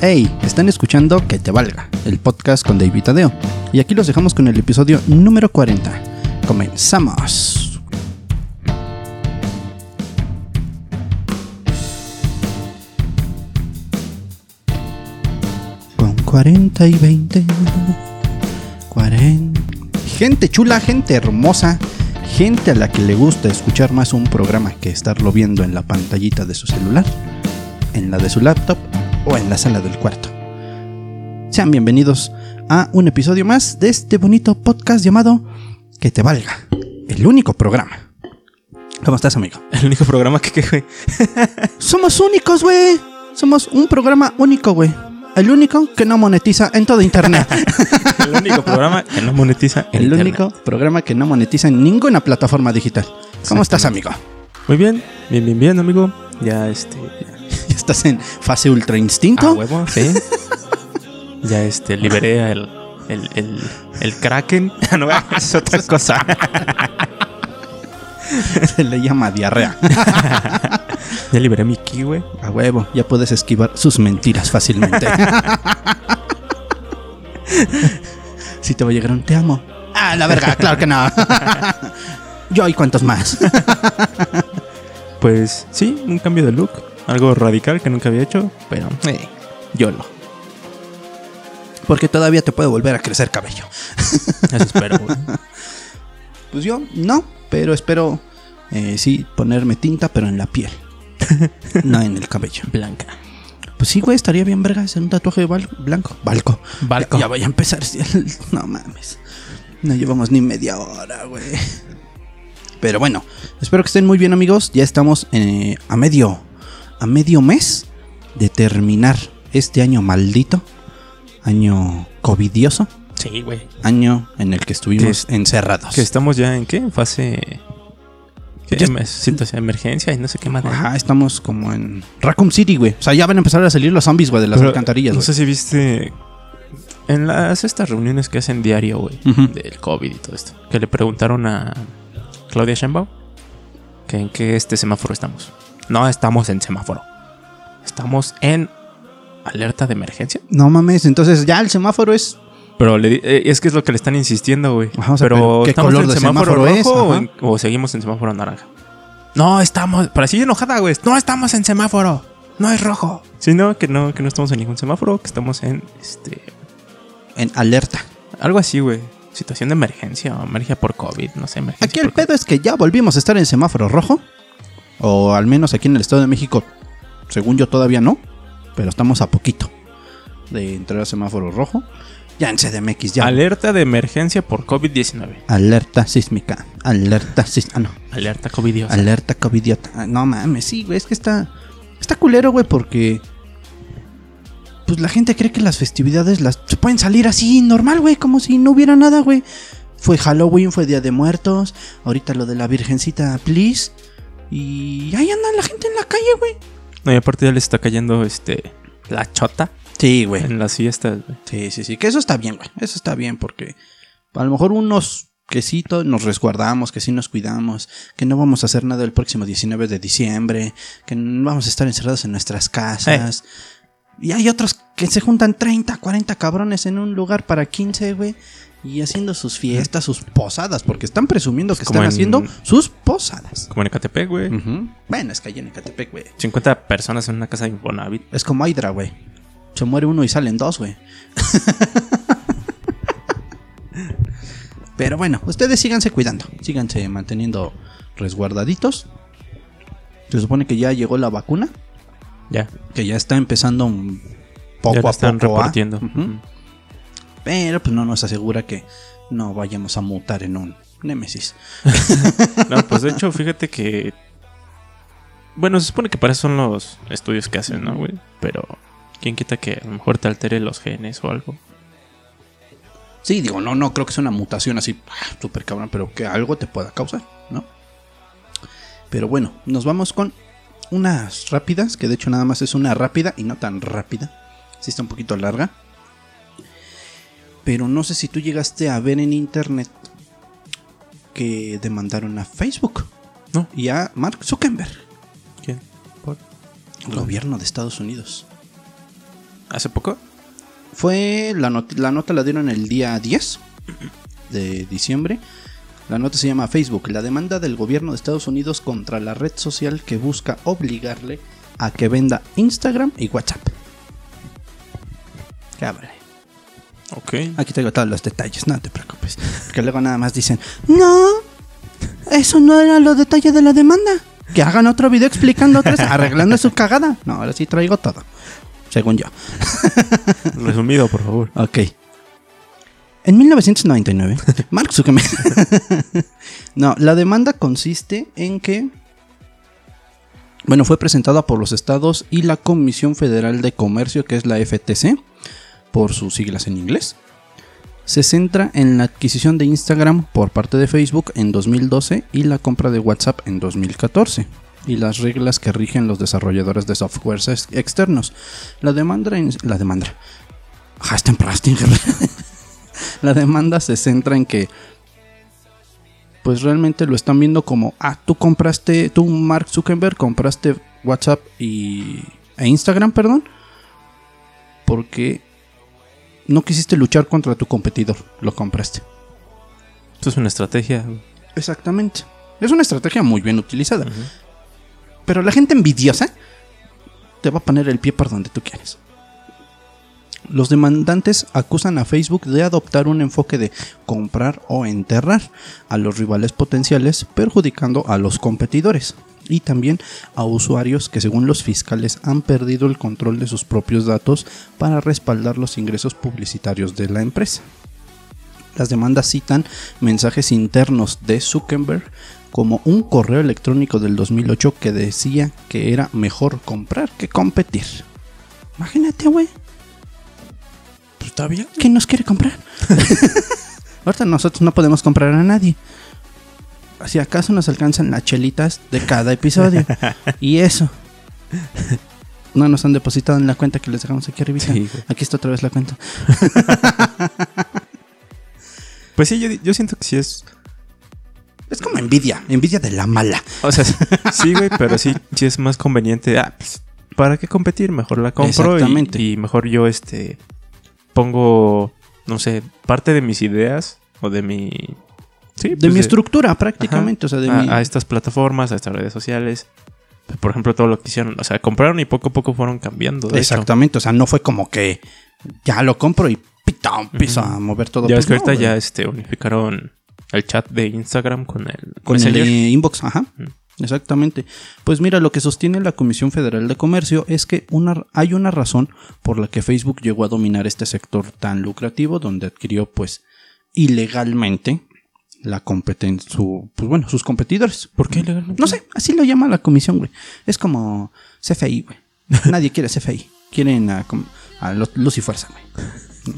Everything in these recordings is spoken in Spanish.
Hey, están escuchando Que Te Valga, el podcast con David Tadeo. Y aquí los dejamos con el episodio número 40. Comenzamos. Con 40 y 20. 40. Gente chula, gente hermosa, gente a la que le gusta escuchar más un programa que estarlo viendo en la pantallita de su celular, en la de su laptop o en la sala del cuarto. Sean bienvenidos a un episodio más de este bonito podcast llamado Que te valga, el único programa. ¿Cómo estás, amigo? El único programa que, güey. Somos únicos, güey. Somos un programa único, güey. El único que no monetiza en todo internet. El único programa que no monetiza en el internet. único programa que no monetiza en ninguna plataforma digital. ¿Cómo estás, amigo? Muy bien, bien, bien, bien, amigo. Ya este. ¿Ya estás en fase ultra A instinto? huevo, sí. ya este, liberé el, el, el, el Kraken. no, es otra cosa. Se le llama diarrea. ya liberé mi ki, güey. A huevo, ya puedes esquivar sus mentiras fácilmente. si te va a llegar un te amo. Ah, la verga, claro que no. Yo y cuántos más. Pues sí, un cambio de look. Algo radical que nunca había hecho, pero eh, YOLO. Porque todavía te puede volver a crecer cabello. Eso espero, güey. Pues yo no, pero espero eh, sí ponerme tinta, pero en la piel. no en el cabello. Blanca. Pues sí, güey, estaría bien verga hacer un tatuaje bal- blanco. Balco. Balco. Ya, ya voy a empezar. No mames. No llevamos ni media hora, güey. Pero bueno, espero que estén muy bien, amigos. Ya estamos eh, a medio. A medio mes de terminar este año maldito. Año covidioso. Sí, güey. Año en el que estuvimos Que- encerrados. Que estamos ya en qué? En fase. ¿Qué? Ya- Em- situación de emergencia y no sé qué más. Ajá, estamos como en Raccoon City, güey. O sea, ya van a empezar a salir los zombies, güey, de las Pero alcantarillas, No sé si viste. En las estas reuniones que hacen diario, güey, del COVID y todo esto, que le preguntaron a Claudia Sheinbaum que en qué este semáforo estamos. No estamos en semáforo. Estamos en alerta de emergencia. No mames, entonces ya el semáforo es Pero le di- eh, es que es lo que le están insistiendo, güey. Ajá, o sea, pero, pero ¿qué ¿estamos color en de semáforo, semáforo es? rojo o, Ajá. en- o seguimos en semáforo naranja? No, estamos. Pero así enojada, güey. No estamos en semáforo. No es rojo. Sí, no, que no, que no estamos en ningún semáforo, que estamos en este. en alerta. Algo así, güey. Situación de emergencia o emergencia por COVID, no sé, emergencia. Aquí el COVID. pedo es que ya volvimos a estar en semáforo rojo. O al menos aquí en el Estado de México, según yo todavía no. Pero estamos a poquito de entrar a semáforo rojo. Ya en CDMX ya. Alerta de emergencia por COVID-19. alerta sísmica. Alerta sísmica. Ah, no. Alerta COVID. Alerta covidiota. Ah, no mames, sí, güey. Es que está. Está culero, güey, porque. Pues la gente cree que las festividades las se pueden salir así, normal, güey, como si no hubiera nada, güey. Fue Halloween, fue Día de Muertos. Ahorita lo de la Virgencita, please. Y ahí anda la gente en la calle, güey. No, y aparte ya le está cayendo este. La chota Sí, güey. en las fiestas, güey. Sí, sí, sí. Que eso está bien, güey. Eso está bien porque a lo mejor unos que sí nos resguardamos, que sí nos cuidamos, que no vamos a hacer nada el próximo 19 de diciembre, que no vamos a estar encerrados en nuestras casas. Y hay otros que se juntan 30, 40 cabrones en un lugar para 15, güey. Y haciendo sus fiestas, sus posadas, porque están presumiendo que están en- haciendo sus posadas. Como en Ecatepec, güey. Ujú. Bueno, es que allá en Ecatepec, güey. 50 personas en una casa de Infonavit. Es como Hydra, güey. Se muere uno y salen dos, güey. Pero bueno, ustedes síganse cuidando. Síganse manteniendo resguardaditos. Se supone que ya llegó la vacuna. Ya. Que ya está empezando un poco ya a poco. a- repartiendo. Ujú. Pero pues no nos asegura que no vayamos a mutar en un Némesis. No, pues de hecho, fíjate que. Bueno, se supone que para eso son los estudios que hacen, ¿no, güey? Pero, ¿quién quita que a lo mejor te altere los genes o algo? Sí, digo, no, no creo que sea una mutación así ah, súper cabrón, pero que algo te pueda causar, ¿no? Pero bueno, nos vamos con unas rápidas, que de hecho nada más es una rápida y no tan rápida. Sí está un poquito larga. Pero no sé si tú llegaste a ver en internet que demandaron a Facebook No. y a Mark Zuckerberg, ¿Quién? ¿Por? el gobierno de Estados Unidos. ¿Hace poco? Fue la, not- la nota la dieron el día 10 de diciembre. La nota se llama Facebook, la demanda del gobierno de Estados Unidos contra la red social que busca obligarle a que venda Instagram y WhatsApp. Cabrón. Ok. Aquí tengo todos los detalles, no te preocupes. Porque luego nada más dicen, no, eso no era los detalles de la demanda. Que hagan otro video explicando otra vez, arreglando su cagada. No, ahora sí traigo todo. Según yo. Resumido, por favor. Ok. En 1999, Mark Zuckerberg. no, la demanda consiste en que. Bueno, fue presentada por los estados y la Comisión Federal de Comercio, que es la FTC, por sus siglas en inglés. Se centra en la adquisición de Instagram por parte de Facebook en 2012 y la compra de WhatsApp en 2014 y las reglas que rigen los desarrolladores de software ex- externos. La demanda en- la demanda Prastinger. La demanda se centra en que pues realmente lo están viendo como ah, tú compraste, tú Mark Zuckerberg compraste WhatsApp y e Instagram, perdón, porque no quisiste luchar contra tu competidor, lo compraste. Esto es una estrategia. Exactamente. Es una estrategia muy bien utilizada. Pero la gente envidiosa te va a poner el pie por donde tú quieres. Los demandantes acusan a Facebook de adoptar un enfoque de comprar o enterrar a los rivales potenciales, perjudicando a los competidores y también a usuarios que según los fiscales han perdido el control de sus propios datos para respaldar los ingresos publicitarios de la empresa. Las demandas citan mensajes internos de Zuckerberg como un correo electrónico del 2008 que decía que era mejor comprar que competir. Imagínate, güey. Pues está bien. ¿Quién nos quiere comprar? Ahorita nosotros no podemos comprar a nadie. Si acaso nos alcanzan las chelitas de cada episodio. y eso. No nos han depositado en la cuenta que les dejamos aquí arriba. Sí. Aquí está otra vez la cuenta. Pues sí, yo, yo siento que sí es. Es como envidia, envidia de la mala. O sea, sí, güey, pero sí, sí es más conveniente. Ah, pues, ¿para qué competir? Mejor la compro. Y, mejor yo, este, pongo, no sé, parte de mis ideas o de mi... Sí, De pues, mi estructura, prácticamente. O sea, de a, mi. a estas plataformas, a estas redes sociales. Por ejemplo, todo lo que hicieron. O sea, compraron y poco a poco fueron cambiando. De hecho. Exactamente. O sea, no fue como que ya lo compro y pita, a mover todo. Ya Pues ves que no, ahorita ya este, unificaron el chat de Instagram con el Con el inbox, ajá. Exactamente. Pues mira, lo que sostiene la Comisión Federal de Comercio es que una, hay una razón por la que Facebook llegó a dominar este sector tan lucrativo, donde adquirió, pues, ilegalmente la competencia, su, pues bueno, sus competidores. ¿Por qué legalmente? No sé, así lo llama la comisión, güey. Es como CFI, güey. Nadie quiere CFI. Quieren a, a Lu- Luz y Fuerza, güey.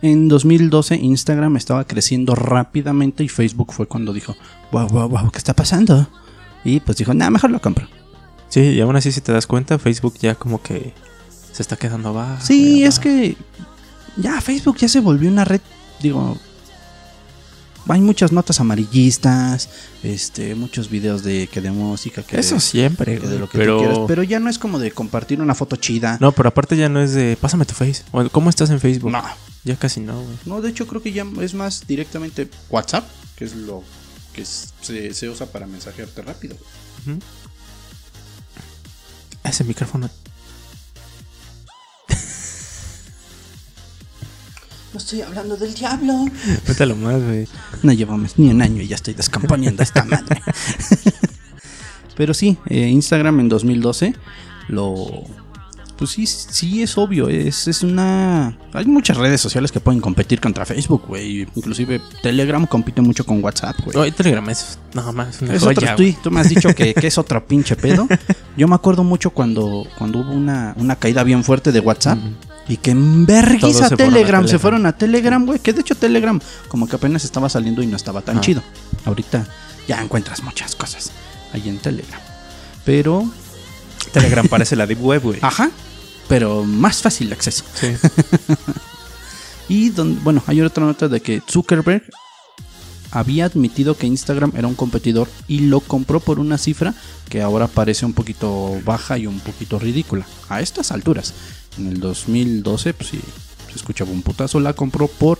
En 2012 Instagram estaba creciendo rápidamente y Facebook fue cuando dijo, wow, wow, wow, ¿qué está pasando? Y pues dijo, nada, mejor lo compro. Sí, y aún así, si te das cuenta, Facebook ya como que se está quedando abajo. Sí, es que ya Facebook ya se volvió una red, digo, hay muchas notas amarillistas, este, muchos videos de que de música, que Eso de- siempre, que de lo que pero... tú quieras, pero ya no es como de compartir una foto chida. No, pero aparte ya no es de... Pásame tu face. O, ¿Cómo estás en Facebook? No, Ya casi no, güey. no, de hecho creo que ya es más directamente WhatsApp, que es lo que es- se, se usa para mensajearte rápido. Ujú. Ese micrófono... No estoy hablando del diablo. Mételo más, güey. No llevamos ni un año y ya estoy descomponiendo esta madre. Pero sí, eh, Instagram en 2012 lo... Pues sí, sí es obvio, es, es una... Hay muchas redes sociales que pueden competir contra Facebook, güey. Inclusive Telegram compite mucho con WhatsApp, güey. Y Telegram es nada más una Es joya, otro, güey. tú, me has dicho que, que es otro pinche pedo. Yo me acuerdo mucho cuando, cuando hubo una, una caída bien fuerte de WhatsApp. Y que en vergüenza se Telegram, se fueron a Telegram, güey. Que de hecho Telegram como que apenas estaba saliendo y no estaba tan Ah. chido. Ahorita ya encuentras muchas cosas ahí en Telegram. Pero, Telegram parece la Deep Web, güey. ajá, pero más fácil de acceso. Sí. Y bueno, hay otra nota de que Zuckerberg había admitido que Instagram era un competidor y lo compró por una cifra que ahora parece un poquito baja y un poquito ridícula. A estas alturas, en el 2012, pues sí, se escuchaba un putazo, la compró por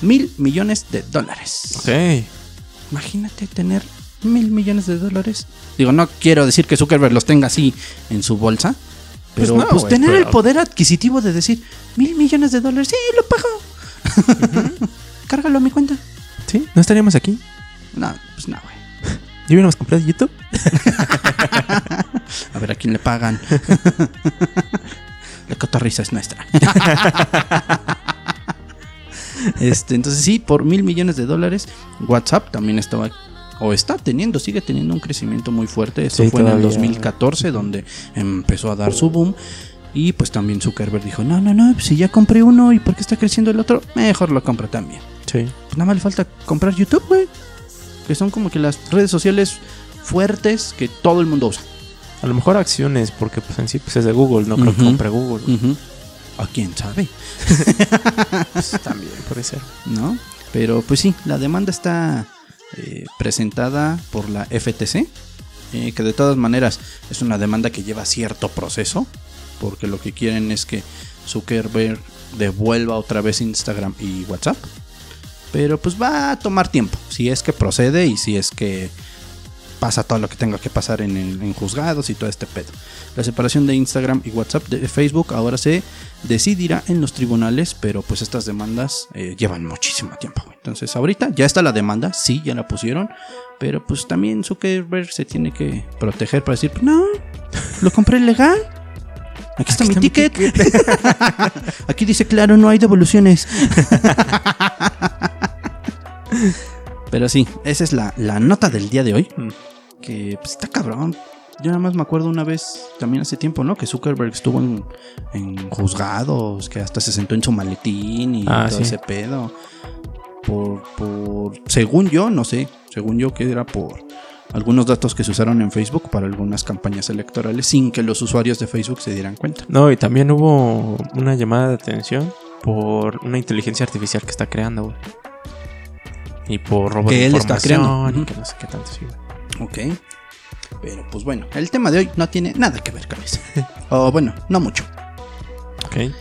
mil millones de dólares. Ok. Imagínate tener mil millones de dólares. Digo, no quiero decir que Zuckerberg los tenga así en su bolsa. Pues Pero no, pues, tener pero- el poder adquisitivo de decir mil millones de dólares, sí, lo pago. Cárgalo a mi cuenta. ¿Sí? ¿No estaríamos aquí? No, pues no, güey. ¿Yo hubiéramos comprado YouTube? A ver a quién le pagan. La cotorriza es nuestra. este, entonces sí, por mil millones de dólares, WhatsApp también estaba o está teniendo, sigue teniendo un crecimiento muy fuerte. Esto Sí, fue en el todavía. 2014 donde empezó a dar su boom. Y pues también Zuckerberg dijo, no, no, no, si ya compré uno y por qué está creciendo el otro, mejor lo compro también. Sí. Pues nada más le falta comprar YouTube, güey. Que son como que las redes sociales fuertes que todo el mundo usa. A lo mejor acciones, porque pues en sí pues es de Google, no creo que compre Google. ¿A quién sabe? Pues, también puede ser. ¿No? Pero pues sí, la demanda está eh, presentada por la FTC, eh, que de todas maneras es una demanda que lleva cierto proceso, porque lo que quieren es que Zuckerberg devuelva otra vez Instagram y WhatsApp. Pero pues va a tomar tiempo, si es que procede y si es que pasa todo lo que tenga que pasar en, en juzgados y todo este pedo. La separación de Instagram y WhatsApp de Facebook ahora se decidirá en los tribunales, pero pues estas demandas eh, llevan muchísimo tiempo. güey. Entonces ahorita ya está la demanda, sí, ya la pusieron, pero pues también Zuckerberg se tiene que proteger para decir, no, lo compré legal. Aquí está, Aquí mi está mi ticket. Aquí dice claro, no hay devoluciones. Pero sí, esa es la, la nota del día de hoy. Mm. Que pues, está cabrón. Yo nada más me acuerdo una vez, también hace tiempo, ¿no? Que Zuckerberg estuvo en, en juzgados, que hasta se sentó en su maletín y Ah, todo sí. ese pedo. Por, por, según yo, no sé, según yo que era por algunos datos que se usaron en Facebook para algunas campañas electorales sin que los usuarios de Facebook se dieran cuenta. No, y también hubo una llamada de atención por una inteligencia artificial que está creando, güey. Y por robo Que de él información y que no sé qué tanto, sí, güey. Ok. Pero pues bueno, el tema de hoy no tiene nada que ver con eso. o bueno, no mucho. Ok.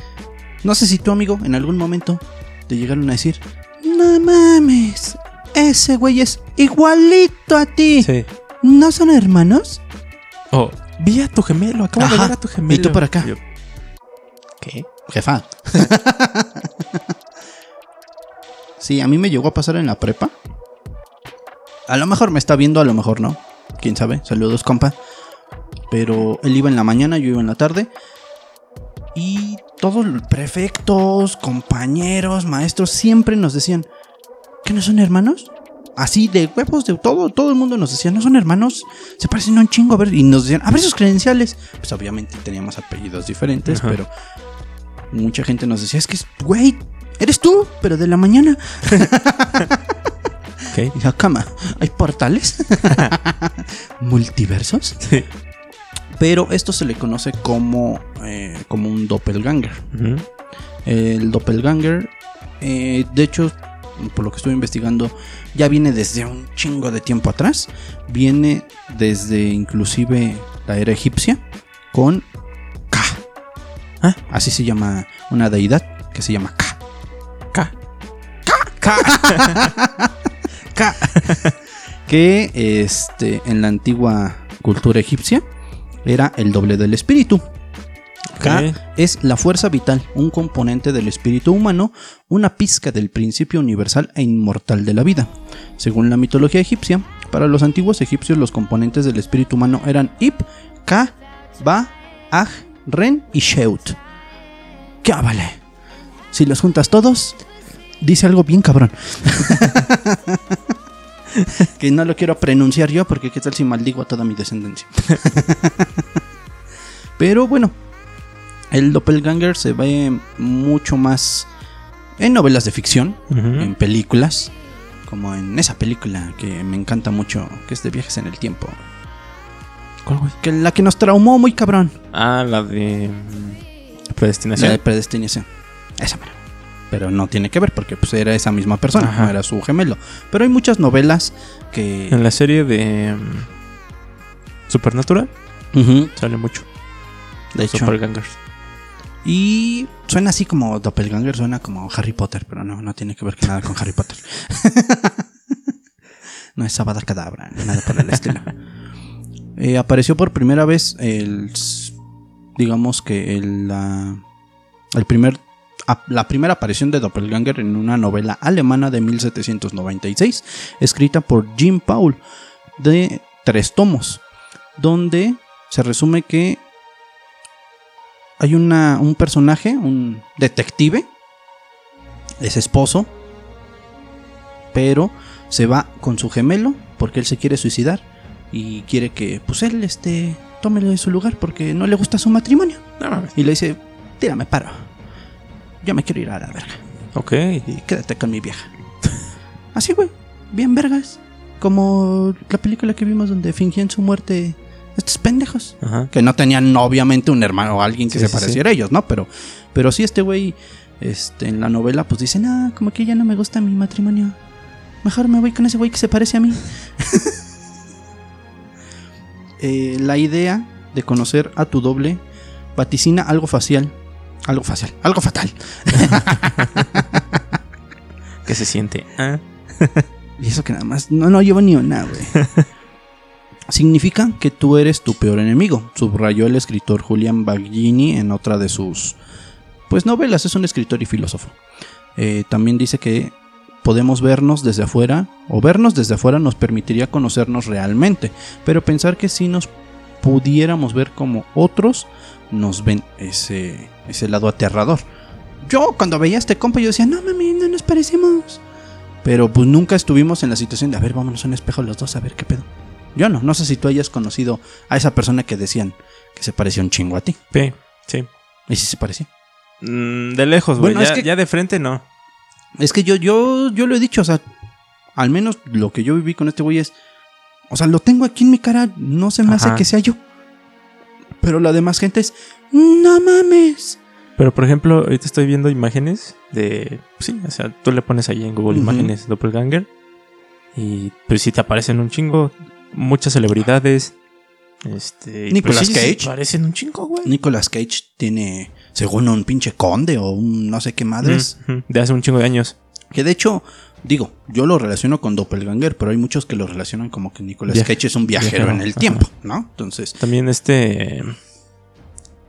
No sé si tu amigo en algún momento te llegaron a decir, no mames, ese güey es igualito a ti. Sí. ¿No son hermanos? Oh, vi a tu gemelo, acabo de Ajá. ver a tu gemelo. Y tú por acá. Yo, ¿Qué? Jefa. sí, a mí me llegó a pasar en la prepa. A lo mejor me está viendo, a lo mejor no. Quién sabe. Saludos, compa. Pero él iba en la mañana, yo iba en la tarde. Y todos los prefectos, compañeros, maestros siempre nos decían que no son hermanos. Así de huevos de todo, todo el mundo nos decía, no son hermanos, se parecen un chingo, a ver, y nos decían, a ver sus credenciales. Pues obviamente teníamos apellidos diferentes, Ajá. pero mucha gente nos decía, es que, güey, eres tú, pero de la mañana. Ok. Y yo, cama, ¿hay portales? ¿Multiversos? Sí. Pero esto se le conoce como, eh, como un doppelganger. El doppelganger, eh, de hecho, por lo que estuve investigando, ya viene desde un chingo de tiempo atrás. Viene desde inclusive la era egipcia con Ka. Ah. Así se llama una deidad que se llama. K. Ka. que este, en la antigua cultura egipcia era el doble del espíritu. Ka Ok. es la fuerza vital, un componente del espíritu humano, una pizca del principio universal e inmortal de la vida. Según la mitología egipcia, para los antiguos egipcios los componentes del espíritu humano eran Ip, Ka, Ba, Aj, Ren y Sheut. ¿Qué vale? Si los juntas todos, dice algo bien cabrón. que no lo quiero pronunciar yo porque qué tal si maldigo a toda mi descendencia. Pero bueno, el doppelganger se ve mucho más en novelas de ficción, en películas, como en esa película que me encanta mucho, que es de viajes en el tiempo. ¿Cuál, güey? Que la que nos traumó muy cabrón. Ah, la de mm, La predestinación. de predestinación. Esa mera. Pero no tiene que ver porque pues era esa misma persona, Ajá. no era su gemelo. Pero hay muchas novelas que... En la serie de mm, Supernatural sale mucho. de hecho. Doppelgangers. Y suena así como Doppelganger, suena como Harry Potter, pero no, no tiene que ver nada con Harry Potter. no es Sabada Cadabra, nada por el estilo. Eh, apareció por primera vez el. Digamos que el. la- el primer. La primera aparición de Doppelganger en una novela alemana de 1796, escrita por Jim Paul, de tres tomos, donde se resume que hay una, un personaje, un detective, es esposo, pero se va con su gemelo porque él se quiere suicidar y quiere que pues él este tómele su lugar porque no le gusta su matrimonio No y le dice, "Tírame paro. Yo me quiero ir a la verga Ok. y quédate con mi vieja." Así, güey, bien vergas, como la película que vimos donde fingían su muerte estos pendejos Ajá. que no tenían obviamente un hermano o alguien que Sí, se sí, pareciera a ellos, ¿no? Pero, pero sí este güey, este, en la novela, pues dice, no, como que ya no me gusta mi matrimonio. Mejor me voy con ese güey que se parece a mí. Eh, la idea de conocer a tu doble vaticina algo facial. Algo facial, algo fatal. ¿Qué se siente? Ah, Y eso que nada más, no, no llevo ni una, güey. Significa que tú eres tu peor enemigo, subrayó el escritor Julian Baggini en otra de sus pues novelas, es un escritor y filósofo. Eh, también dice que podemos vernos desde afuera, o vernos desde afuera nos permitiría conocernos realmente, pero pensar que si nos pudiéramos ver como otros, nos ven ese, ese lado aterrador. Yo cuando veía a este compa yo decía, no mami, no nos parecemos. Pero pues nunca estuvimos en la situación de, a ver, vámonos a un espejo los dos a ver qué pedo. Yo no, no sé si tú hayas conocido a esa persona que decían que se parecía un chingo a ti. sí, sí. Y sí se parecía. Mm, de lejos, güey. Bueno, es ya, que- ya de frente no. Es que yo, yo, yo lo he dicho, o sea, al menos lo que yo viví con este güey es, o sea, lo tengo aquí en mi cara, no se me hace que sea yo. Pero la demás gente es, no mames. Pero por ejemplo, ahorita estoy viendo imágenes de. Sí, o sea, tú le pones ahí en Google imágenes Doppelganger. Y pues sí te aparecen un chingo. Muchas celebridades. Este. y, Nicolas pues, Cage. Aparecen un chingo, güey. Nicolas Cage tiene, según un pinche conde o un no sé qué madres. De hace un chingo de años. Que de hecho, digo, yo lo relaciono con Doppelganger, pero hay muchos que lo relacionan como que Nicolas Viaje- Cage es un viajero, viajero, en el ajá. tiempo, ¿no? Entonces, También este.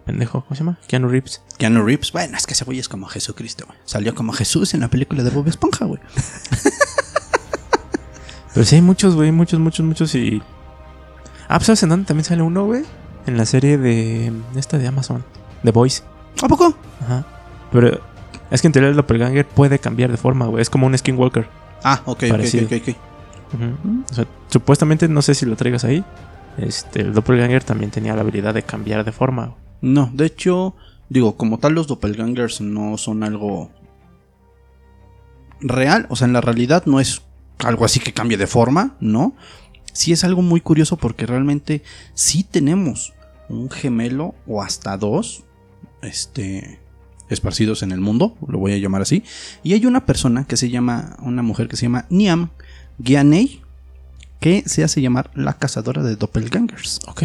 Pendejo, ¿cómo se llama? Keanu Reeves. Keanu Reeves, bueno, es que ese güey es como Jesucristo, güey. Salió como Jesús en la película de Bob Esponja, güey. Pero sí hay muchos, güey. Muchos, muchos, muchos. Y. Ah, pues ¿sabes en dónde también sale uno, güey? En la serie de. Esta de Amazon. The Voice. ¿A poco? Ajá. Pero. Es que en teoría el Doppelganger puede cambiar de forma, güey. Es como un Skinwalker. Ah, ok, ok, Parecido. ok, ok. O sea, supuestamente, no sé si lo traigas ahí. Este, el Doppelganger también tenía la habilidad de cambiar de forma. No, de hecho, digo, como tal los doppelgangers no son algo real, o sea, en la realidad no es algo así que cambie de forma, ¿no? Sí es algo muy curioso porque realmente sí tenemos un gemelo o hasta dos, este, esparcidos en el mundo, lo voy a llamar así, y hay una persona que se llama, una mujer que se llama Niam Gianei, que se hace llamar la cazadora de doppelgangers. Ok.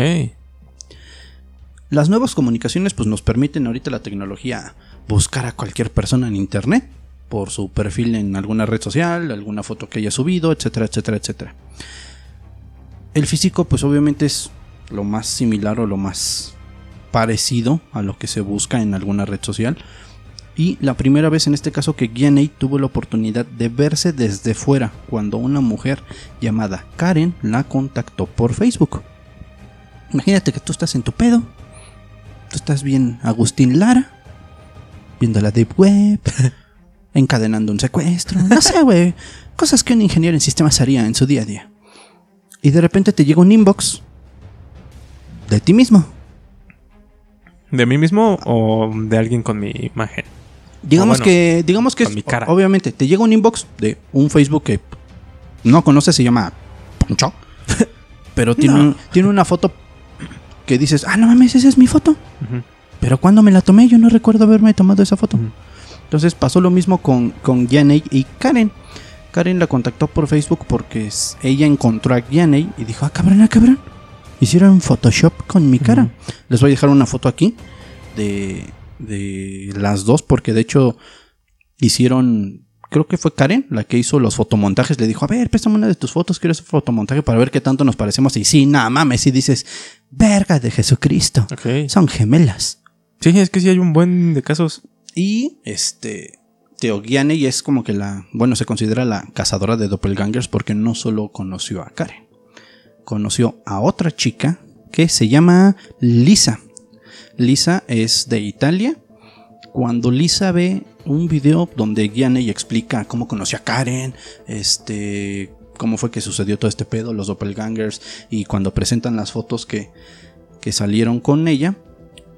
Las nuevas comunicaciones pues nos permiten ahorita la tecnología buscar a cualquier persona en internet por su perfil en alguna red social, alguna foto que haya subido, etcétera, etcétera, etcétera. El físico pues obviamente es lo más similar o lo más parecido a lo que se busca en alguna red social. Y la primera vez en este caso que Gianey tuvo la oportunidad de verse desde fuera cuando una mujer llamada Karen la contactó por Facebook. Imagínate que tú estás en tu pedo, tú estás bien Agustín Lara, viendo la Deep Web, encadenando un secuestro, no sé, güey, cosas que un ingeniero en sistemas haría en su día a día. Y de repente te llega un inbox de ti mismo. ¿De mí mismo o de alguien con mi imagen? Digamos bueno, que, digamos que es- mi cara. obviamente te llega un inbox de un Facebook que no conoces, se llama Poncho, pero tiene, No. un- tiene una foto que dices, ah, no mames, esa es mi foto. Pero cuando me la tomé, yo no recuerdo haberme tomado esa foto. Entonces pasó lo mismo con, con Yaney y Karen. Karen la contactó por Facebook porque ella encontró a Yaney y dijo, ah, cabrón, ah, cabrón. Hicieron Photoshop con mi cara. Les voy a dejar una foto aquí de, de las dos porque de hecho hicieron, creo que fue Karen la que hizo los fotomontajes. Le dijo, a ver, préstame una de tus fotos, quiero hacer fotomontaje para ver qué tanto nos parecemos. Y sí, nada mames, y dices, verga de Jesucristo. Son gemelas. Sí, es que sí hay un buen de casos. Y este. Teogiane es como que la. Bueno, se considera la cazadora de doppelgangers porque no solo conoció a Karen. Conoció a otra chica que se llama Lisa. Lisa es de Italia. Cuando Lisa ve un video donde Gianni explica cómo conoció a Karen, este, cómo fue que sucedió todo este pedo, los doppelgangers, y cuando presentan las fotos que, que salieron con ella,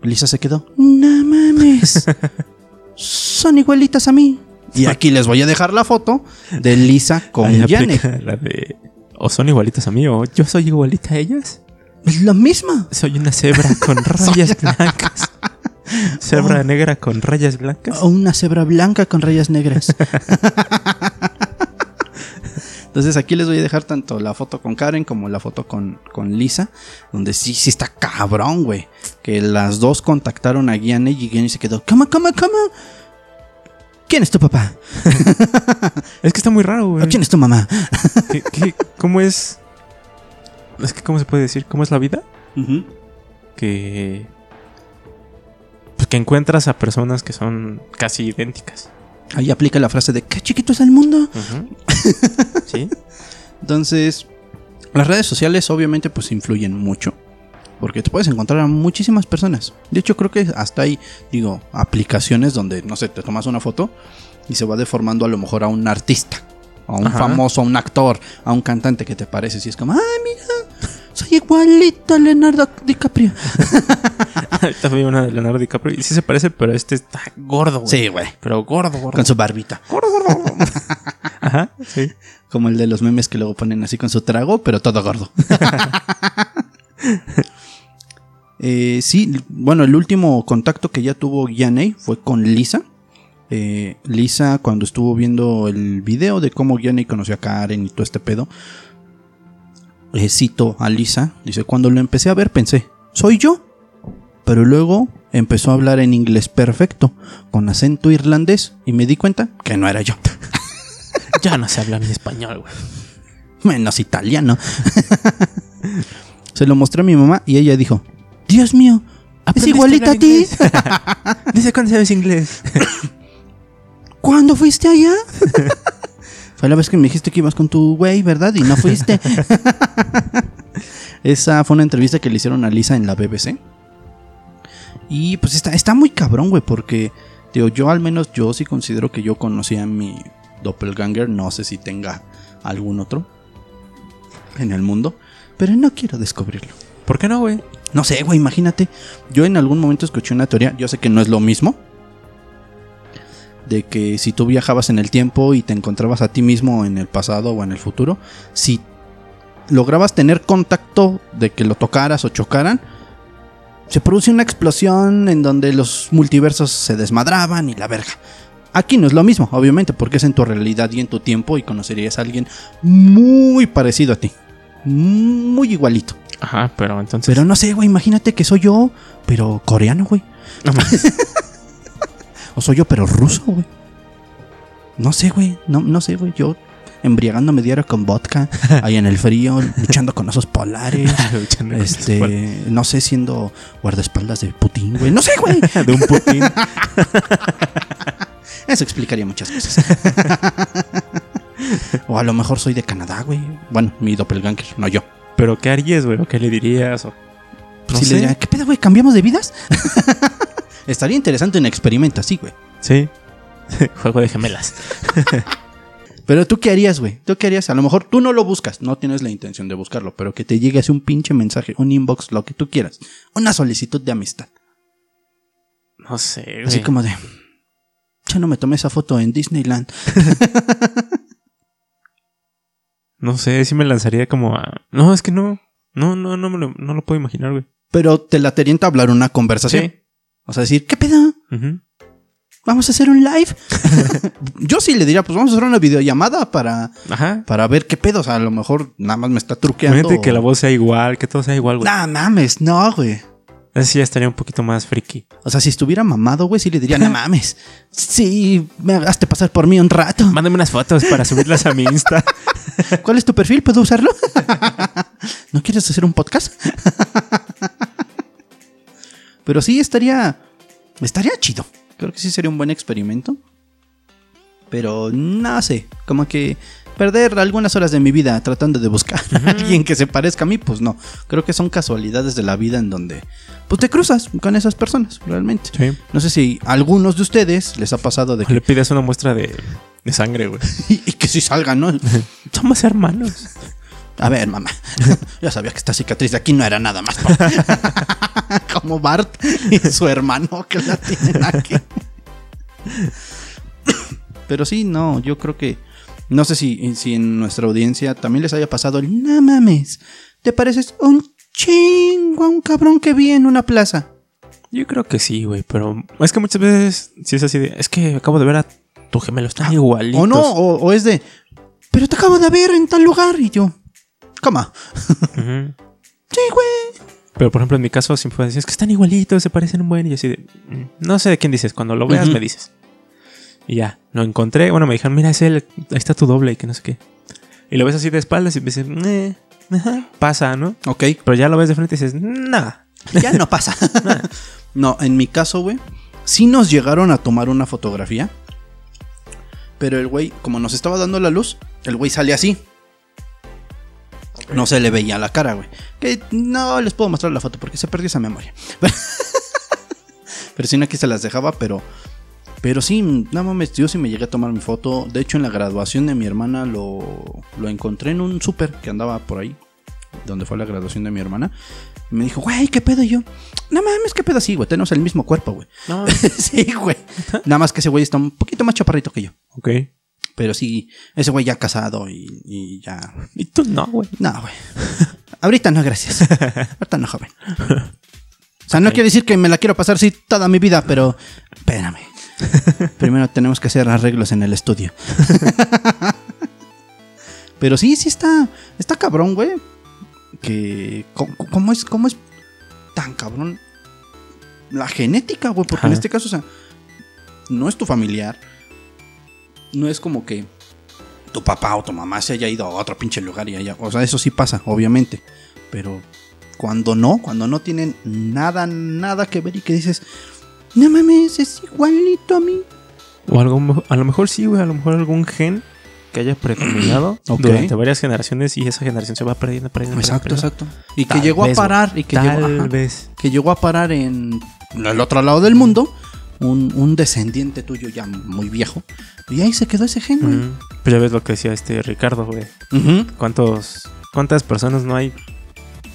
Lisa se quedó, no mames, son igualitas a mí. Y aquí les voy a dejar la foto de Lisa con Gianni. aplica la de. O son igualitas a mí, o yo soy igualita a ellas. Es lo mismo. Soy una cebra con rayas blancas. Cebra Oh. negra con rayas blancas. O una cebra blanca con rayas negras. Entonces aquí les voy a dejar tanto la foto con Karen como la foto con, con Lisa, donde sí, sí está cabrón, güey. Que las dos contactaron a Gianni y Gianni se quedó, ¿cómo, cómo, cómo? ¿Quién es tu papá? Es que está muy raro, güey. ¿O quién es tu mamá? ¿Qué- qué- cómo es? Es que, ¿cómo se puede decir? ¿Cómo es la vida? Que. Pues que encuentras a personas que son casi idénticas. Ahí aplica la frase de, ¿qué chiquito es el mundo? ¿Sí? Entonces, las redes sociales obviamente pues influyen mucho. Porque te puedes encontrar a muchísimas personas. De hecho, creo que hasta hay, digo, aplicaciones donde, no sé, te tomas una foto y se va deformando a lo mejor a un artista, a un Ajá. famoso, a un actor, a un cantante que te parece. Y es como, ah, mira, soy igualito a Leonardo DiCaprio. Ahorita vi una de Leonardo DiCaprio y sí se parece, pero este está gordo, güey. Sí, güey. Pero gordo, gordo. Con su barbita. Gordo, gordo, gordo. Ajá, sí. Como el de los memes que luego ponen así con su trago, pero todo gordo. Eh, sí, bueno, el último contacto que ya tuvo Yanei fue con Lisa. Eh, Lisa, cuando estuvo viendo el video de cómo Yanei conoció a Karen y todo este pedo, eh, cito a Lisa, dice, cuando lo empecé a ver pensé, ¿soy yo? Pero luego empezó a hablar en inglés perfecto, con acento irlandés, y me di cuenta que no era yo. Ya no se habla ni español, güey. menos italiano. Se lo mostré a mi mamá y ella dijo, Dios mío, es ¿Aprendiste igualita a ti. Dice cuándo sabes inglés. ¿Cuándo fuiste allá? Fue la vez que me dijiste que ibas con tu güey, ¿verdad? Y no fuiste. Esa fue una entrevista que le hicieron a Lisa en la BBC. Y pues está, está muy cabrón, güey, porque digo, yo al menos yo sí considero que yo conocía a mi doppelganger. No sé si tenga algún otro en el mundo, pero no quiero descubrirlo. ¿Por qué no, güey? No sé, güey, imagínate. Yo en algún momento escuché una teoría, yo sé que no es lo mismo. De que si tú viajabas en el tiempo y te encontrabas a ti mismo en el pasado o en el futuro, si lograbas tener contacto de que lo tocaras o chocaran, se produce una explosión en donde los multiversos se desmadraban y la verga. Aquí no es lo mismo, obviamente, porque es en tu realidad y en tu tiempo y conocerías a alguien muy parecido a ti. Muy igualito. Ajá, pero entonces. Pero no sé, güey, imagínate que soy yo, pero coreano, güey. No. O soy yo, pero ruso, güey. No sé, güey. No, no sé, güey. Yo embriagándome diario con vodka, ahí en el frío, luchando con osos polares. Este, no sé, siendo guardaespaldas de Putin, güey. No sé, güey. de un Putin. Eso explicaría muchas cosas. o a lo mejor soy de Canadá, güey. Bueno, mi doppelganger, no yo. Pero ¿qué harías, güey? ¿O qué le dirías? O... No Si sé. le diría, ¿qué pedo, güey? ¿Cambiamos de vidas? Estaría interesante un experimento así, güey. Sí. Juego de gemelas. Pero tú qué harías, güey? ¿Tú qué harías? A lo mejor tú no lo buscas, no tienes la intención de buscarlo, pero que te llegue así un pinche mensaje, un inbox, lo que tú quieras. Una solicitud de amistad. No sé, güey. Así como de. Ya no me tomé esa foto en Disneyland. No sé, sí me lanzaría como a. No, es que no. No, no, no me lo, no lo puedo imaginar, güey. Pero te la te entablar una conversación. Sí. O sea, decir, ¿qué pedo? Ujú. vamos a hacer un live. Yo sí le diría, pues vamos a hacer una videollamada para, Ajá. para ver qué pedo. O sea, a lo mejor nada más me está truqueando. Imagínate que la voz sea igual, que todo sea igual, güey. Nah, mames, no, güey. Así sí ya estaría un poquito más friki. O sea, si estuviera mamado, güey, sí le diría, no mames. Sí, me hagaste pasar por mí un rato. Mándame unas fotos para subirlas a mi Insta. ¿Cuál es tu perfil? ¿Puedo usarlo? ¿No quieres hacer un podcast? Pero sí estaría. Estaría chido. Creo que sí sería un buen experimento. Pero no sé. Como que perder algunas horas de mi vida tratando de buscar a alguien que se parezca a mí, pues no. Creo que son casualidades de la vida en donde pues te cruzas con esas personas, realmente. Sí. No sé si a algunos de ustedes les ha pasado de que. Le pides una muestra de, de sangre, güey. y, y que sí salgan, ¿no? Somos hermanos. A ver, mamá. Ya sabía que esta cicatriz de aquí no era nada más. Como Bart y su hermano que la tienen aquí. Pero sí, no, yo creo que. No sé si, si en nuestra audiencia también les haya pasado el. No mames. ¿Te pareces un chingo a un cabrón que vi en una plaza? Yo creo que sí, güey, pero es que muchas veces sí es así de, es que acabo de ver a tu gemelo, están igualitos. O no, o, o es de. Pero te acabo de ver en tal lugar. Y yo. Ujú. Sí, güey. Pero por ejemplo, en mi caso siempre decir, es que están igualitos, se parecen un buen. Y yo así de, "Mm, no sé de quién dices, cuando lo veas me dices. Y ya, lo encontré. Bueno, me dijeron, mira, es él, ahí está tu doble y que no sé qué. Y lo ves así de espaldas y me dicen, eh, ajá, pasa, ¿no? Ok. Pero ya lo ves de frente y dices, nah. Ya no pasa. no, en mi caso, güey, sí nos llegaron a tomar una fotografía. Pero el güey, como nos estaba dando la luz, el güey sale así. No se le veía la cara, güey. Que no les puedo mostrar la foto porque se perdió esa memoria. pero sí, no aquí se las dejaba, pero. Pero sí, no mames, yo sí me llegué a tomar mi foto. De hecho, en la graduación de mi hermana lo, lo encontré en un súper que andaba por ahí. Donde fue la graduación de mi hermana. Y me dijo, güey, ¿qué pedo? Y yo, no mames, ¿qué pedo? Sí, güey, tenemos el mismo cuerpo, güey. No. sí, güey. Nada más que ese güey está un poquito más chaparrito que yo. ok. Pero sí, ese güey ya casado y, y ya. Y tú no, güey. No, güey. Ahorita no, gracias. Ahorita no, joven. O sea, no quiere decir que me la quiero pasar así toda mi vida, pero espérame. Primero tenemos que hacer arreglos en el estudio. pero sí, sí está, está cabrón, güey. Que, ¿cómo, cómo es, ¿Cómo es tan cabrón la genética, güey? Porque en este caso, o sea, no es tu familiar. No es como que tu papá o tu mamá se haya ido a otro pinche lugar y haya. O sea, eso sí pasa, obviamente. Pero cuando no, cuando no tienen nada, nada que ver y que dices, no mames, es igualito a mí. O algo, a lo mejor sí, güey, a lo mejor algún gen que haya predominado Ok. durante varias generaciones y esa generación se va perdiendo, perdiendo. Exacto, perdiendo. exacto. Y que llegó a parar y que Tal llegó, ajá, vez. que llegó a parar en el otro lado del mundo. Un, un descendiente tuyo ya muy viejo. Y ahí se quedó ese gen, güey. Ujú. Pues ya ves lo que decía este Ricardo, güey. ¿Cuántos, ¿Cuántas personas no hay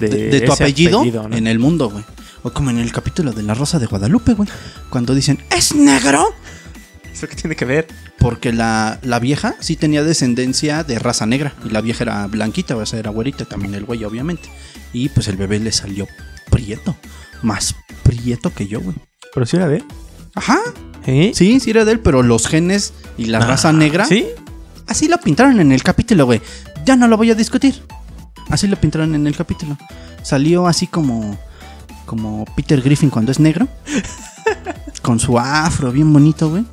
de, de, de tu apellido, ¿no? en el mundo, güey. O como en el capítulo de La Rosa de Guadalupe, güey. Cuando dicen, ¿es negro? ¿Eso qué tiene que ver? Porque la, la vieja sí tenía descendencia de raza negra. Y la vieja era blanquita, o sea, era güerita también el güey, obviamente. Y pues el bebé le salió prieto. Más prieto que yo, güey. Pero sí era de. Ajá. ¿Eh? Sí, sí era de él, pero los genes y la Ah, raza negra. ¿Sí? Así lo pintaron en el capítulo, güey. Ya no lo voy a discutir. Así lo pintaron en el capítulo. Salió así como. Como Peter Griffin cuando es negro. con su afro, bien bonito, güey.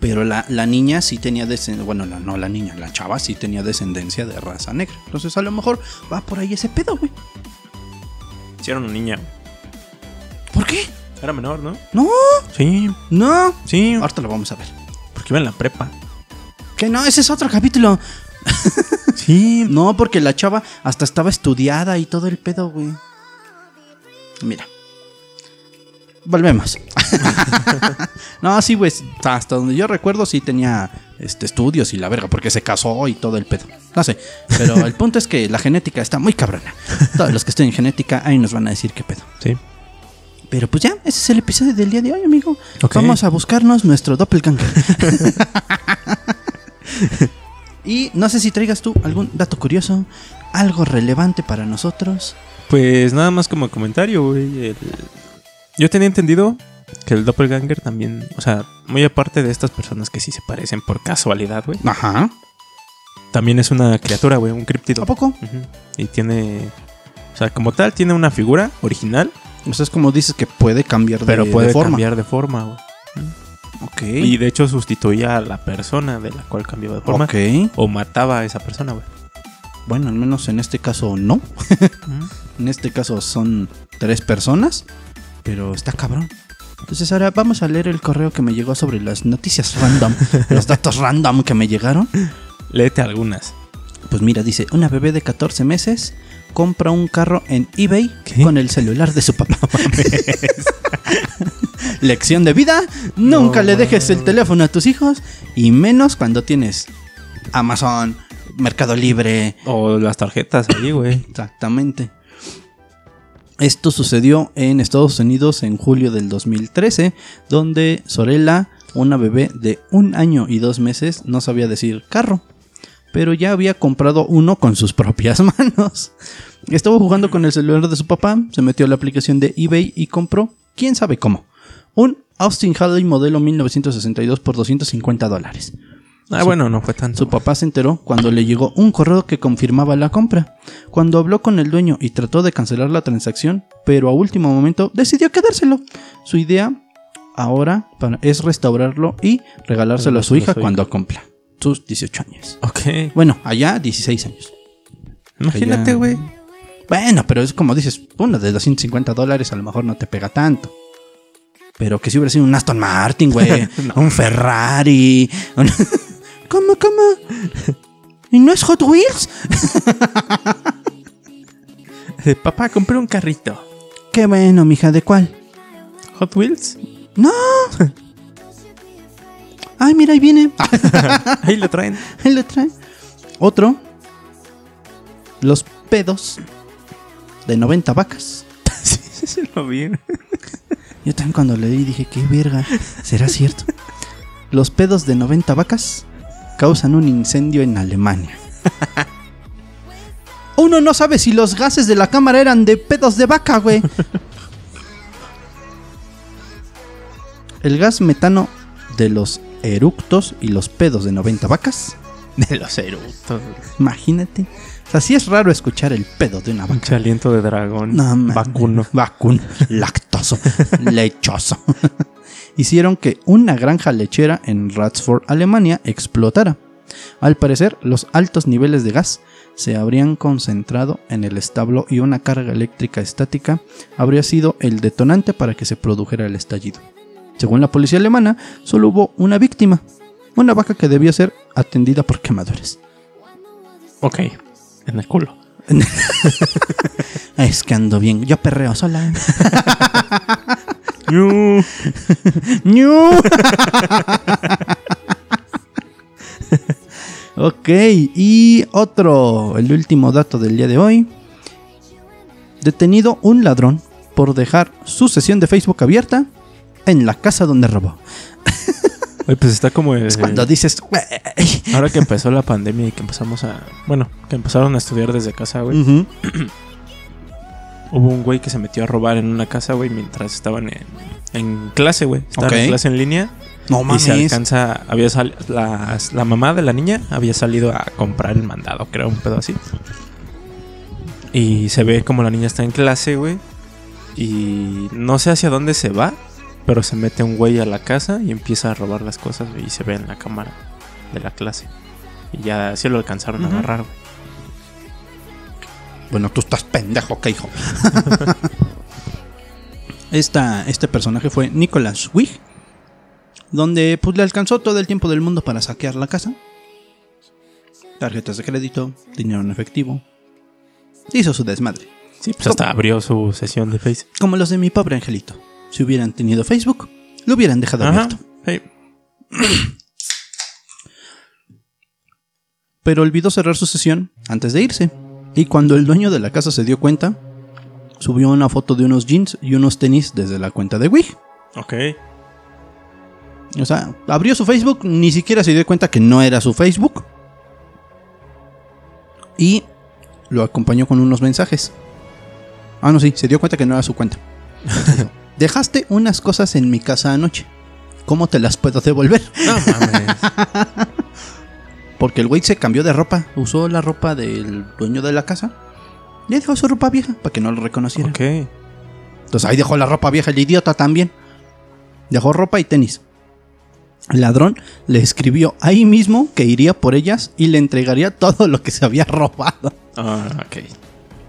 Pero la, la niña sí tenía descendencia. Bueno, no, no la niña, la chava sí tenía descendencia de raza negra. Entonces a lo mejor va por ahí ese pedo, güey. Era una niña. ¿Por qué? Era menor, ¿no? No, Sí, no. sí. Ahorita lo vamos a ver. Porque iba en la prepa. Que no, ese es otro capítulo. Sí. No, porque la chava hasta estaba estudiada y todo el pedo, güey. Mira. Volvemos. no, sí, güey. Hasta donde yo recuerdo, sí tenía este, estudios y la verga, porque se casó y todo el pedo. No sé. Pero el punto es que la genética está muy cabrona. Todos los que estén en genética, ahí nos van a decir qué pedo. Sí. Pero pues ya, ese es el episodio del día de hoy, amigo. Ok. Vamos a buscarnos nuestro doppelganger. y no sé si traigas tú algún dato curioso, algo relevante para nosotros. Pues nada más como comentario, güey. el- Yo tenía entendido que el doppelganger también, o sea, muy aparte de estas personas que sí se parecen por casualidad, güey. Ajá. También es una criatura, güey, un críptido. ¿A poco? Y tiene, o sea, como tal, tiene una figura original, O sea, es como dices que puede cambiar de, pero de puede forma. cambiar de forma, güey. Ok. Y de hecho sustituía a la persona de la cual cambiaba de forma. Ok. O mataba a esa persona, güey. Bueno, al menos en este caso no. En este caso son tres personas, pero está cabrón. Entonces ahora vamos a leer el correo que me llegó sobre las noticias random, los datos random que me llegaron. Léete algunas. Pues mira, dice, una bebé de 14 meses compra un carro en eBay ¿Qué? con el celular de su papá. Lección de vida, nunca No le dejes el teléfono a tus hijos y menos cuando tienes Amazon, Mercado Libre, O las tarjetas ahí, güey. Exactamente. Esto sucedió en Estados Unidos en julio del 2013, donde Sorella, una bebé de un año y dos meses, no sabía decir carro, pero ya había comprado uno con sus propias manos. Estuvo jugando con el celular de su papá, se metió a la aplicación de eBay y compró, quién sabe cómo, un Austin Harley modelo 1962 por 250 dólares. Ah, bueno, no fue tanto. Su papá se enteró cuando le llegó un correo que confirmaba la compra. Cuando habló con el dueño y trató de cancelar la transacción, pero a último momento decidió quedárselo. Su idea ahora para- es restaurarlo y regalárselo a su hija cuando cumpla sus 18 años. Ok. Bueno, allá 16 años. Imagínate, güey. Bueno, pero es como dices, una de 250 dólares a lo mejor no te pega tanto. Pero que si hubiera sido un Aston Martin, güey. Un Ferrari. un- ¿Cómo, cómo? ¿Y no es Hot Wheels? Eh, Papá, compré un carrito. Qué bueno, mija, ¿de cuál? Hot Wheels. ¡No! Ay, mira, ahí viene. Ahí lo traen. Ahí lo trae. Otro. Los pedos de 90 vacas. sí, sí, sí, lo vi. Yo también cuando leí dije, qué verga, ¿será cierto? Los pedos de 90 vacas causan un incendio en Alemania. Uno no sabe si los gases de la cámara eran de pedos de vaca, güey. El gas metano de los eructos y los pedos de 90 vacas. De los eructos. Imagínate. O sea, sí es raro escuchar el pedo de una vaca. Mucho aliento de dragón. No. Vacuno. Vacuno. Lactoso. lechoso. Hicieron que una granja lechera en Ratsford, Alemania, explotara. Al parecer, los altos niveles de gas se habrían concentrado en el establo y una carga eléctrica estática habría sido el detonante para que se produjera el estallido. Según la policía alemana, solo hubo una víctima, una vaca que debió ser atendida por quemadores. Ok. En el culo. Es que ando bien, yo perreo sola. Ñu. ¡Ñu! ok, y otro, el último dato del día de hoy. Detenido un ladrón por dejar su sesión de Facebook abierta en la casa donde robó. Oye, pues está como el- Es cuando dices. Ahora que empezó la pandemia y que empezamos a. Bueno, que empezaron a estudiar desde casa, güey. Ujú. Hubo un güey que se metió a robar en una casa, güey, mientras estaban en, en clase, güey. Estaban en clase en línea. No Y se mames. alcanza. Había sal- la, la mamá de la niña había salido a comprar el mandado, creo, un pedo así. Y se ve como la niña está en clase, güey. Y no sé hacia dónde se va. Pero se mete un güey a la casa y empieza a robar las cosas, güey, y se ve en la cámara de la clase. Y ya sí lo alcanzaron a agarrar, güey. Bueno, tú estás pendejo, que hijo. Esta, este personaje fue Nicholas Wig, donde pues le alcanzó todo el tiempo del mundo para saquear la casa. Tarjetas de crédito, dinero en efectivo. Hizo su desmadre. Sí, pues hasta abrió su sesión de Face. Como los de mi pobre angelito. Si hubieran tenido Facebook, lo hubieran dejado Ajá. abierto. Pero olvidó cerrar su sesión antes de irse. Y cuando el dueño de la casa se dio cuenta, subió una foto de unos jeans y unos tenis desde la cuenta de Wig. Ok. O sea, abrió su Facebook, ni siquiera se dio cuenta que no era su Facebook. Y lo acompañó con unos mensajes. Ah, no, sí, se dio cuenta que no era su cuenta. Dejaste unas cosas en mi casa anoche. ¿Cómo te las puedo devolver? No mames. Porque el güey se cambió de ropa. Usó la ropa del dueño de la casa. Ahí dejó su ropa vieja para que no lo reconocieran. ok. Entonces ahí dejó la ropa vieja el idiota también. Dejó ropa y tenis. El ladrón le escribió ahí mismo que iría por ellas y le entregaría todo lo que se había robado. Ah, ok.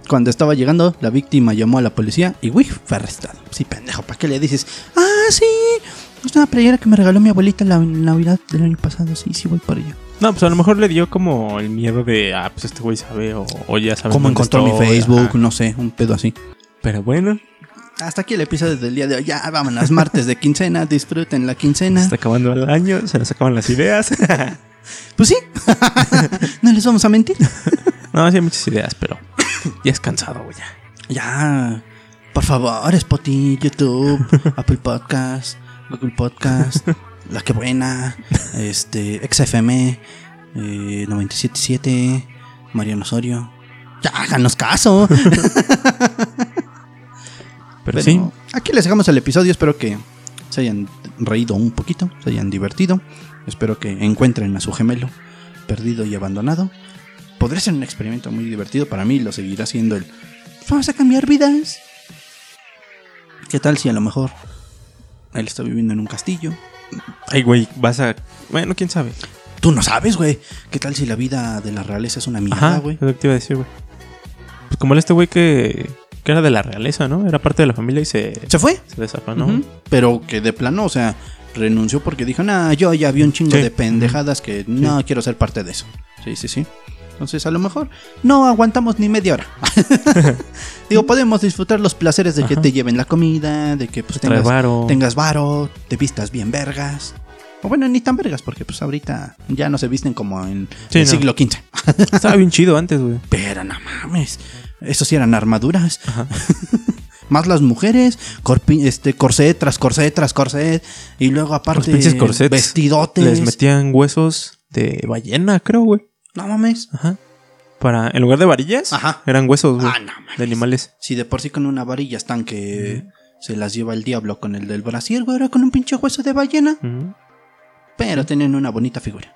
Cuando estaba llegando, la víctima llamó a la policía y uy, fue arrestado. Sí, pendejo, ¿para qué le dices? Ah, sí, es una playera que me regaló mi abuelita en la Navidad del año pasado. Sí, sí, voy por ella. No, pues a lo mejor le dio como el miedo de, ah, pues este güey sabe o, o ya sabe. Como encontró mi Facebook, ajá. no sé, un pedo así. Pero bueno, Hasta aquí el episodio del día de hoy. Ya, vámonos, martes de quincena, disfruten la quincena. está acabando el año, se nos acaban las ideas. Pues sí, no les vamos a mentir. no, sí hay muchas ideas, pero ya es cansado, güey. ya. Ya, por favor, Spotify, YouTube, Apple Podcast, Google Podcast, La Que Buena, este, XFM, eh, 977, Mariano Osorio. Ya, háganos caso. Pero, Pero sí, aquí les dejamos el episodio. Espero que se hayan reído un poquito, se hayan divertido. Espero que encuentren a su gemelo perdido y abandonado. Podría ser un experimento muy divertido para mí. Lo seguirá siendo el. Vamos a cambiar vidas. ¿Qué tal si a lo mejor él está viviendo en un castillo? Ay, güey, vas a. Bueno, quién sabe. Tú no sabes, güey. ¿Qué tal si la vida de la realeza es una mierda, güey? es lo que te iba a decir, güey. Pues como este güey que, que era de la realeza, ¿no? Era parte de la familia y se, ¿Se fue? se desafanó. Pero que de plano, o sea, renunció porque dijo, nah, yo ya vi un chingo Sí. de pendejadas que no quiero ser parte de eso. Sí, sí, sí. Entonces, a lo mejor no aguantamos ni media hora. Digo, podemos disfrutar los placeres de que Ajá. te lleven la comida, de que pues tengas, varo. tengas varo, te vistas bien vergas. O bueno, ni tan vergas, porque pues ahorita ya no se visten como en Sí, el no. siglo XV. Estaba bien chido antes, güey. Pero no mames, esos sí eran armaduras. Ajá. Más las mujeres, este, corset tras corset tras corset. Y luego aparte, Los vestidotes. Les metían huesos de ballena, creo, güey. No mames. Ajá. Para, en lugar de varillas, Ajá. eran huesos, güey. Ah, no mames. de animales. Si de por sí con una varilla están que se las lleva el diablo con el del brasier, güey, ahora con un pinche hueso de ballena. Pero tienen una bonita figura.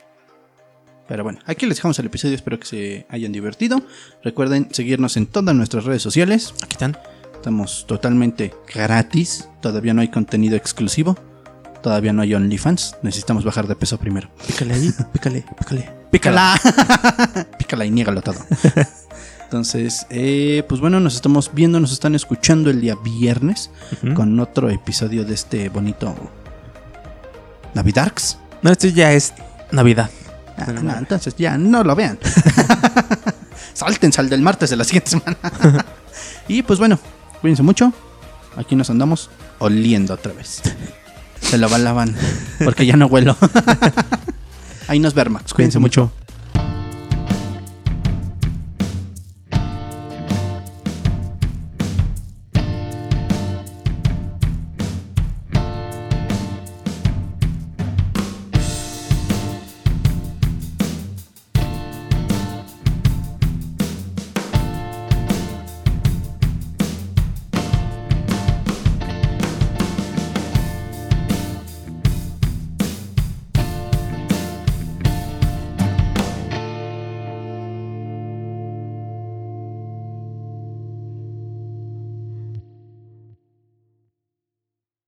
Pero bueno, aquí les dejamos el episodio. Espero que se hayan divertido. Recuerden seguirnos en todas nuestras redes sociales. Aquí están. Estamos totalmente gratis. Todavía no hay contenido exclusivo. Todavía no hay OnlyFans. Necesitamos bajar de peso primero. Pícale ahí, pícale, pícale. Pícala. Pícala y niégalo todo. Entonces, eh, pues bueno, nos estamos viendo, nos están escuchando el día viernes con otro episodio de este bonito Navidarks. No, esto ya es Navidad. Ah, no, entonces ya no lo vean. Sáltense al del martes de la siguiente semana. y pues bueno, cuídense mucho. Aquí nos andamos oliendo otra vez. Se lo lavan porque ya no huelo. Ahí nos vemos, Cuídense mucho.